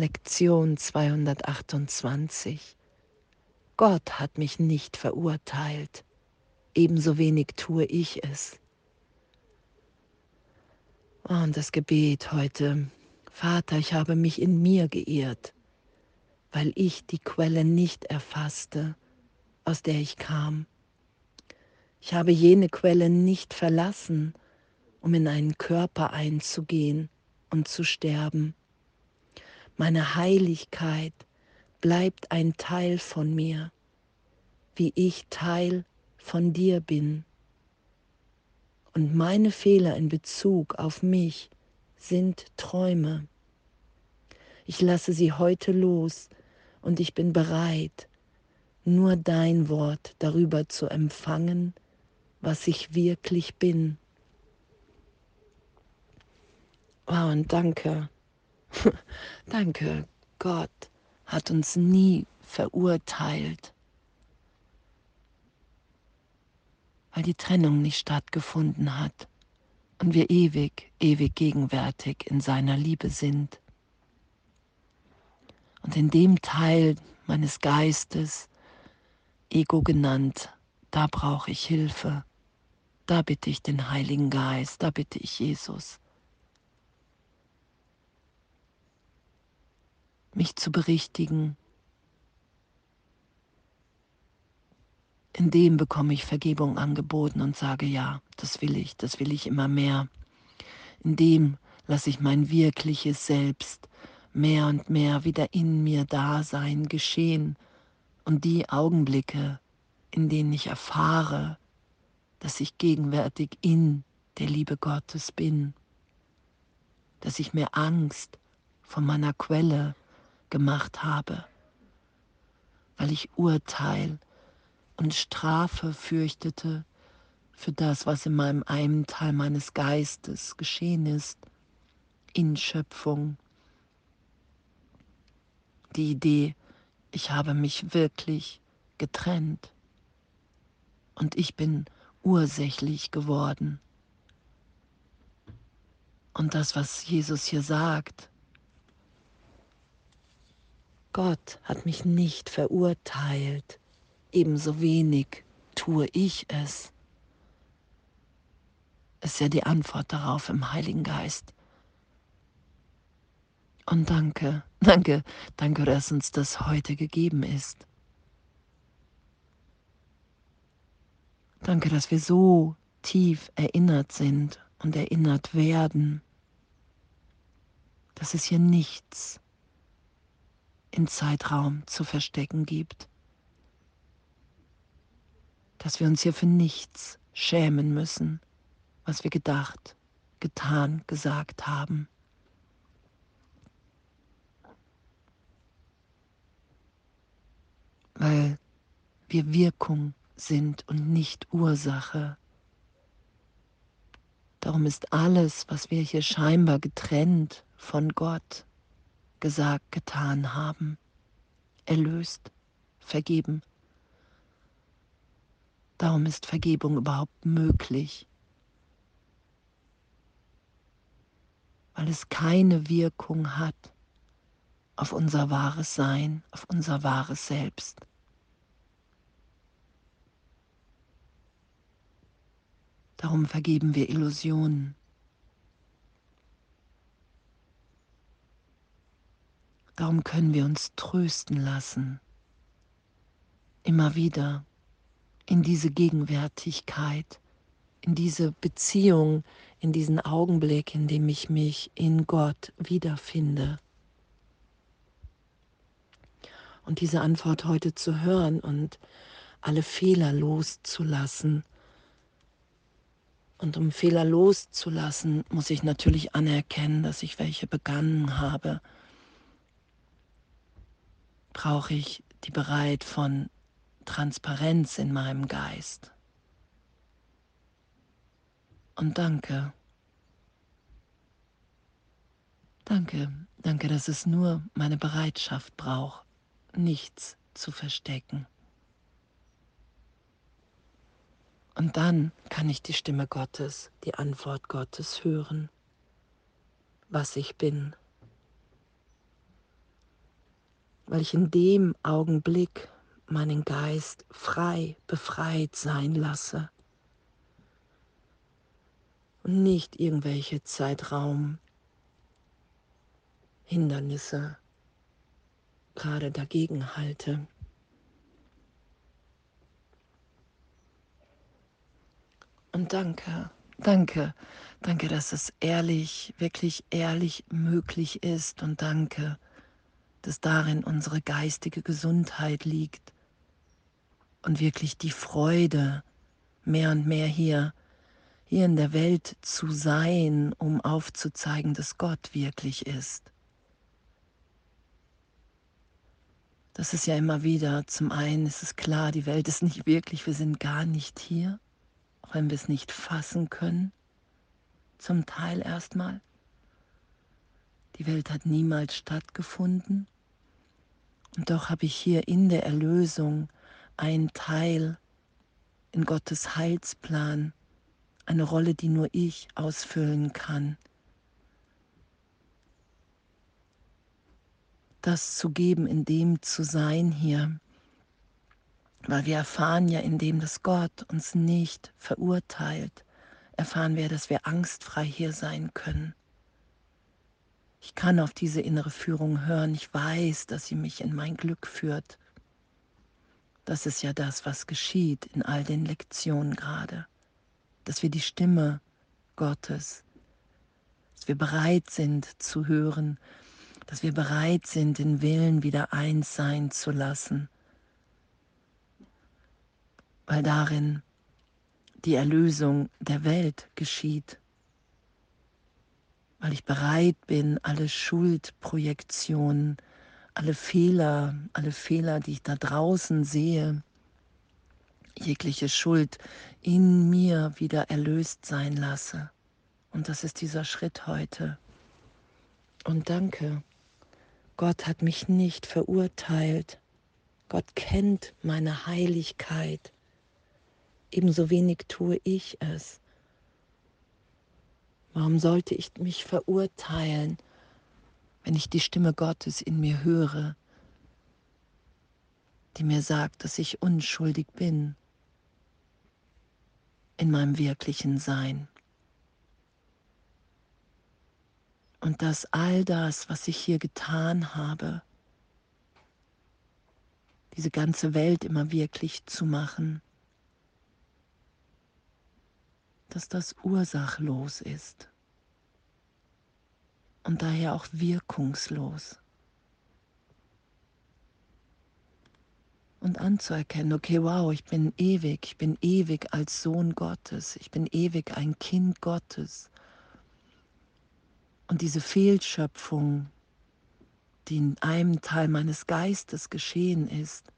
Lektion 228. Gott hat mich nicht verurteilt, ebenso wenig tue ich es. Und das Gebet heute, Vater, ich habe mich in mir geirrt, weil ich die Quelle nicht erfasste, aus der ich kam. Ich habe jene Quelle nicht verlassen, um in einen Körper einzugehen und zu sterben. Meine Heiligkeit bleibt ein Teil von mir, wie ich Teil von dir bin. Und meine Fehler in Bezug auf mich sind Träume. Ich lasse sie heute los und ich bin bereit, nur dein Wort darüber zu empfangen, was ich wirklich bin. Wow, und danke, danke, Gott hat uns nie verurteilt, weil die Trennung nicht stattgefunden hat und wir ewig, ewig gegenwärtig in seiner Liebe sind. Und in dem Teil meines Geistes, Ego genannt, da brauche ich Hilfe. Da bitte ich den Heiligen Geist, da bitte ich Jesus, mich zu berichtigen. In dem bekomme ich Vergebung angeboten und sage, ja, das will ich, das will ich immer mehr. In dem lasse ich mein wirkliches Selbst mehr und mehr wieder in mir da sein, geschehen und die Augenblicke, in denen ich erfahre, dass ich gegenwärtig in der Liebe Gottes bin, dass ich mir Angst vor meiner Quelle gemacht habe, weil ich Urteil und Strafe fürchtete für das, was in meinem einen Teil meines Geistes geschehen ist, in Schöpfung. Die Idee, ich habe mich wirklich getrennt und ich bin ursächlich geworden. Und das, was Jesus hier sagt, Gott hat mich nicht verurteilt, ebenso wenig tue ich es. Ist ja die Antwort darauf im Heiligen Geist. Und danke, danke, danke, dass uns das heute gegeben ist. Danke, dass wir so tief erinnert sind und erinnert werden, dass es hier nichts in Zeitraum zu verstecken gibt, dass wir uns hier für nichts schämen müssen, was wir gedacht, getan, gesagt haben. Weil wir Wirkung sind und nicht Ursache. Darum ist alles, was wir hier scheinbar getrennt von Gott gesagt, getan haben, erlöst, vergeben. Darum ist Vergebung überhaupt möglich, weil es keine Wirkung hat auf unser wahres Sein, auf unser wahres Selbst. Darum vergeben wir Illusionen. Darum können wir uns trösten lassen, immer wieder in diese Gegenwärtigkeit, in diese Beziehung, in diesen Augenblick, in dem ich mich in Gott wiederfinde. Und diese Antwort heute zu hören und alle Fehler loszulassen. Und um Fehler loszulassen, muss ich natürlich anerkennen, dass ich welche begangen habe brauche ich die Bereit von Transparenz in meinem Geist. Und danke. Danke, danke, dass es nur meine Bereitschaft braucht, nichts zu verstecken. Und dann kann ich die Stimme Gottes, die Antwort Gottes hören, was ich bin weil ich in dem Augenblick meinen Geist frei, befreit sein lasse und nicht irgendwelche Zeitraum Hindernisse gerade dagegen halte. Und danke, danke, danke, dass es ehrlich, wirklich ehrlich möglich ist und danke, dass darin unsere geistige Gesundheit liegt und wirklich die Freude, mehr und mehr hier, hier in der Welt zu sein, um aufzuzeigen, dass Gott wirklich ist. Das ist ja immer wieder, zum einen ist es klar, die Welt ist nicht wirklich, wir sind gar nicht hier, auch wenn wir es nicht fassen können, zum Teil erstmal. Die Welt hat niemals stattgefunden. Und doch habe ich hier in der Erlösung einen Teil in Gottes Heilsplan, eine Rolle, die nur ich ausfüllen kann. Das zu geben, in dem zu sein hier. Weil wir erfahren ja, in dem, dass Gott uns nicht verurteilt, erfahren wir, dass wir angstfrei hier sein können. Ich kann auf diese innere Führung hören. Ich weiß, dass sie mich in mein Glück führt. Das ist ja das, was geschieht in all den Lektionen gerade. Dass wir die Stimme Gottes, dass wir bereit sind zu hören, dass wir bereit sind, den Willen wieder eins sein zu lassen, weil darin die Erlösung der Welt geschieht weil ich bereit bin, alle Schuldprojektionen, alle Fehler, alle Fehler, die ich da draußen sehe, jegliche Schuld in mir wieder erlöst sein lasse. Und das ist dieser Schritt heute. Und danke, Gott hat mich nicht verurteilt. Gott kennt meine Heiligkeit. Ebenso wenig tue ich es. Warum sollte ich mich verurteilen, wenn ich die Stimme Gottes in mir höre, die mir sagt, dass ich unschuldig bin in meinem wirklichen Sein? Und dass all das, was ich hier getan habe, diese ganze Welt immer wirklich zu machen, dass das ursachlos ist und daher auch wirkungslos. Und anzuerkennen, okay, wow, ich bin ewig, ich bin ewig als Sohn Gottes, ich bin ewig ein Kind Gottes. Und diese Fehlschöpfung, die in einem Teil meines Geistes geschehen ist,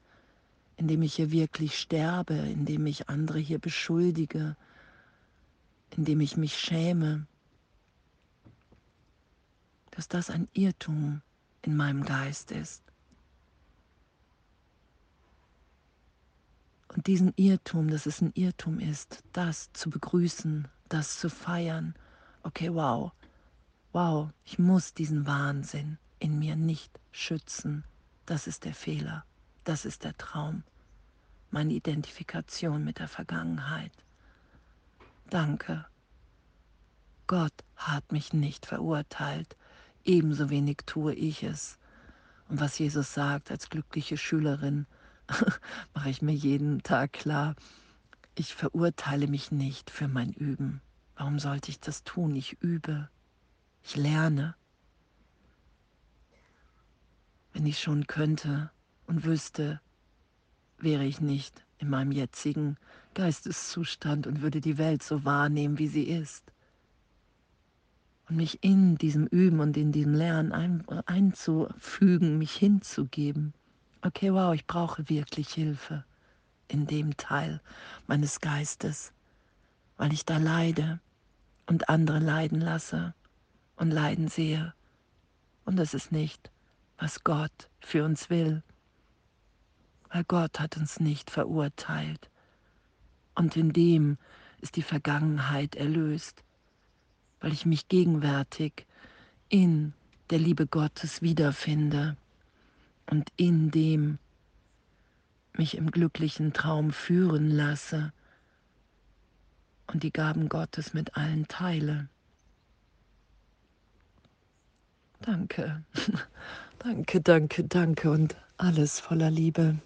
indem ich hier wirklich sterbe, indem ich andere hier beschuldige, indem ich mich schäme, dass das ein Irrtum in meinem Geist ist. Und diesen Irrtum, dass es ein Irrtum ist, das zu begrüßen, das zu feiern, okay, wow, wow, ich muss diesen Wahnsinn in mir nicht schützen. Das ist der Fehler, das ist der Traum, meine Identifikation mit der Vergangenheit. Danke. Gott hat mich nicht verurteilt, ebenso wenig tue ich es. Und was Jesus sagt als glückliche Schülerin, mache ich mir jeden Tag klar, ich verurteile mich nicht für mein Üben. Warum sollte ich das tun? Ich übe, ich lerne. Wenn ich schon könnte und wüsste, wäre ich nicht in meinem jetzigen Geisteszustand und würde die Welt so wahrnehmen, wie sie ist. Mich in diesem Üben und in diesem Lernen ein, einzufügen, mich hinzugeben. Okay, wow, ich brauche wirklich Hilfe in dem Teil meines Geistes, weil ich da leide und andere leiden lasse und leiden sehe. Und das ist nicht, was Gott für uns will weil Gott hat uns nicht verurteilt. Und in dem ist die Vergangenheit erlöst, weil ich mich gegenwärtig in der Liebe Gottes wiederfinde, und in dem mich im glücklichen Traum führen lasse und die Gaben Gottes mit allen teile. Danke, danke, danke, danke und alles voller Liebe.